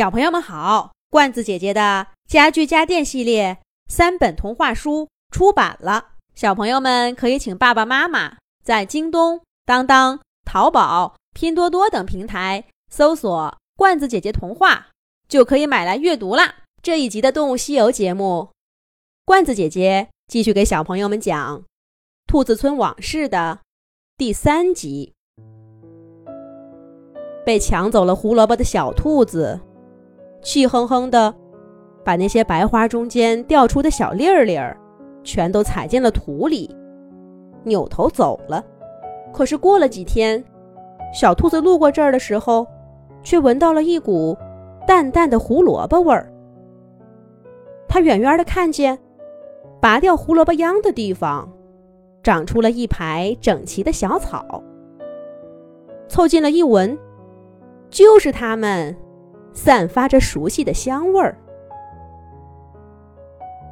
小朋友们好，罐子姐姐的家具家电系列三本童话书出版了，小朋友们可以请爸爸妈妈在京东、当当、淘宝、拼多多等平台搜索“罐子姐姐童话”，就可以买来阅读啦。这一集的《动物西游》节目，罐子姐姐继续给小朋友们讲《兔子村往事》的第三集。被抢走了胡萝卜的小兔子。气哼哼的，把那些白花中间掉出的小粒儿粒儿，全都踩进了土里，扭头走了。可是过了几天，小兔子路过这儿的时候，却闻到了一股淡淡的胡萝卜味儿。它远远的看见，拔掉胡萝卜秧的地方，长出了一排整齐的小草。凑近了一闻，就是它们。散发着熟悉的香味儿，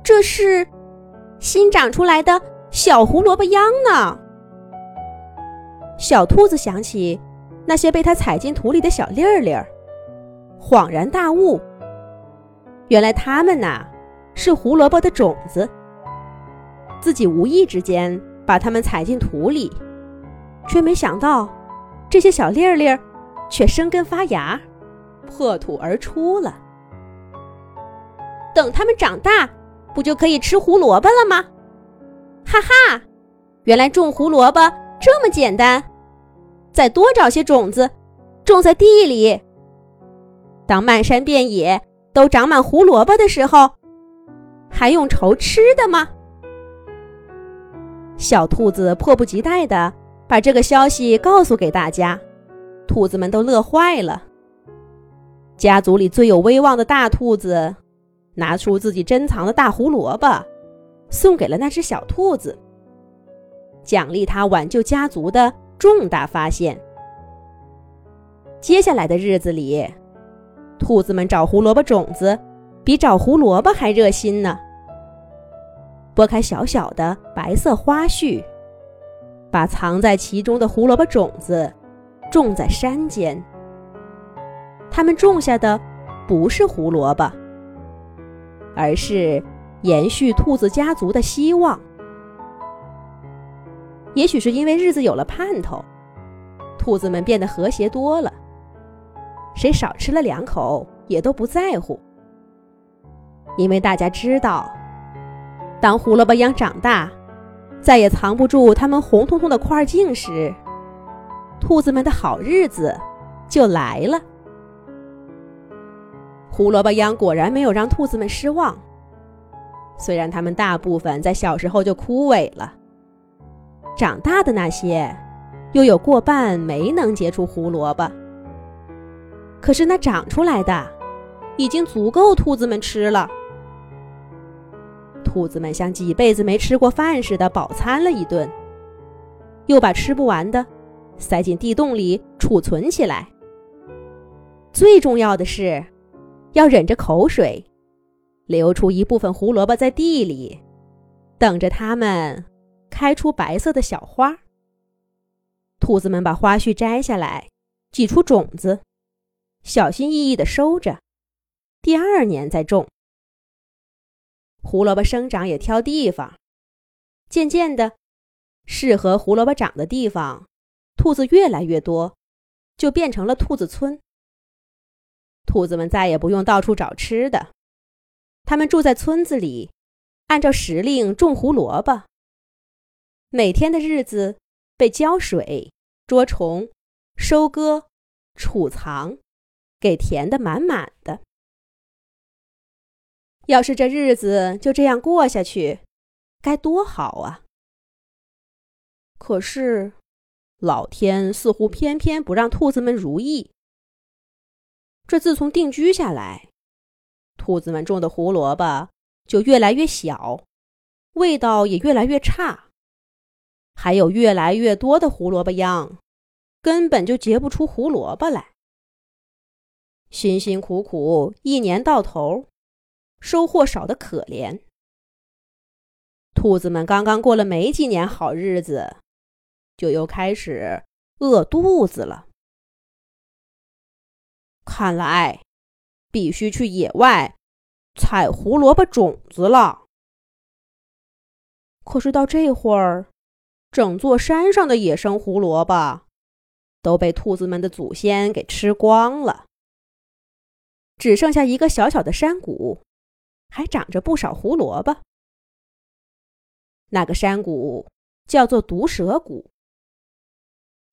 这是新长出来的小胡萝卜秧呢。小兔子想起那些被它踩进土里的小粒儿粒儿，恍然大悟：原来它们呐是胡萝卜的种子。自己无意之间把它们踩进土里，却没想到这些小粒儿粒儿却生根发芽。破土而出了。等它们长大，不就可以吃胡萝卜了吗？哈哈，原来种胡萝卜这么简单！再多找些种子，种在地里。当漫山遍野都长满胡萝卜的时候，还用愁吃的吗？小兔子迫不及待地把这个消息告诉给大家，兔子们都乐坏了。家族里最有威望的大兔子，拿出自己珍藏的大胡萝卜，送给了那只小兔子，奖励他挽救家族的重大发现。接下来的日子里，兔子们找胡萝卜种子，比找胡萝卜还热心呢。拨开小小的白色花絮，把藏在其中的胡萝卜种子种在山间。他们种下的不是胡萝卜，而是延续兔子家族的希望。也许是因为日子有了盼头，兔子们变得和谐多了。谁少吃了两口也都不在乎，因为大家知道，当胡萝卜秧长大，再也藏不住它们红彤彤的块茎时，兔子们的好日子就来了。胡萝卜秧果然没有让兔子们失望，虽然它们大部分在小时候就枯萎了，长大的那些，又有过半没能结出胡萝卜。可是那长出来的，已经足够兔子们吃了。兔子们像几辈子没吃过饭似的饱餐了一顿，又把吃不完的塞进地洞里储存起来。最重要的是。要忍着口水，留出一部分胡萝卜在地里，等着它们开出白色的小花。兔子们把花絮摘下来，挤出种子，小心翼翼地收着，第二年再种。胡萝卜生长也挑地方，渐渐的，适合胡萝卜长的地方，兔子越来越多，就变成了兔子村。兔子们再也不用到处找吃的，它们住在村子里，按照时令种胡萝卜。每天的日子被浇水、捉虫、收割、储藏，给填得满满的。要是这日子就这样过下去，该多好啊！可是，老天似乎偏偏不让兔子们如意。这自从定居下来，兔子们种的胡萝卜就越来越小，味道也越来越差，还有越来越多的胡萝卜秧，根本就结不出胡萝卜来。辛辛苦苦一年到头，收获少得可怜。兔子们刚刚过了没几年好日子，就又开始饿肚子了。看来，必须去野外采胡萝卜种子了。可是到这会儿，整座山上的野生胡萝卜都被兔子们的祖先给吃光了，只剩下一个小小的山谷，还长着不少胡萝卜。那个山谷叫做毒蛇谷。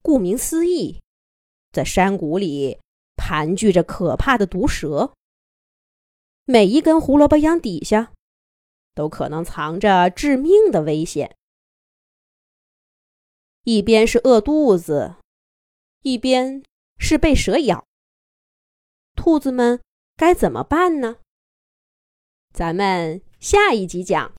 顾名思义，在山谷里盘踞着可怕的毒蛇。每一根胡萝卜秧底下，都可能藏着致命的危险。一边是饿肚子，一边是被蛇咬，兔子们该怎么办呢？咱们下一集讲。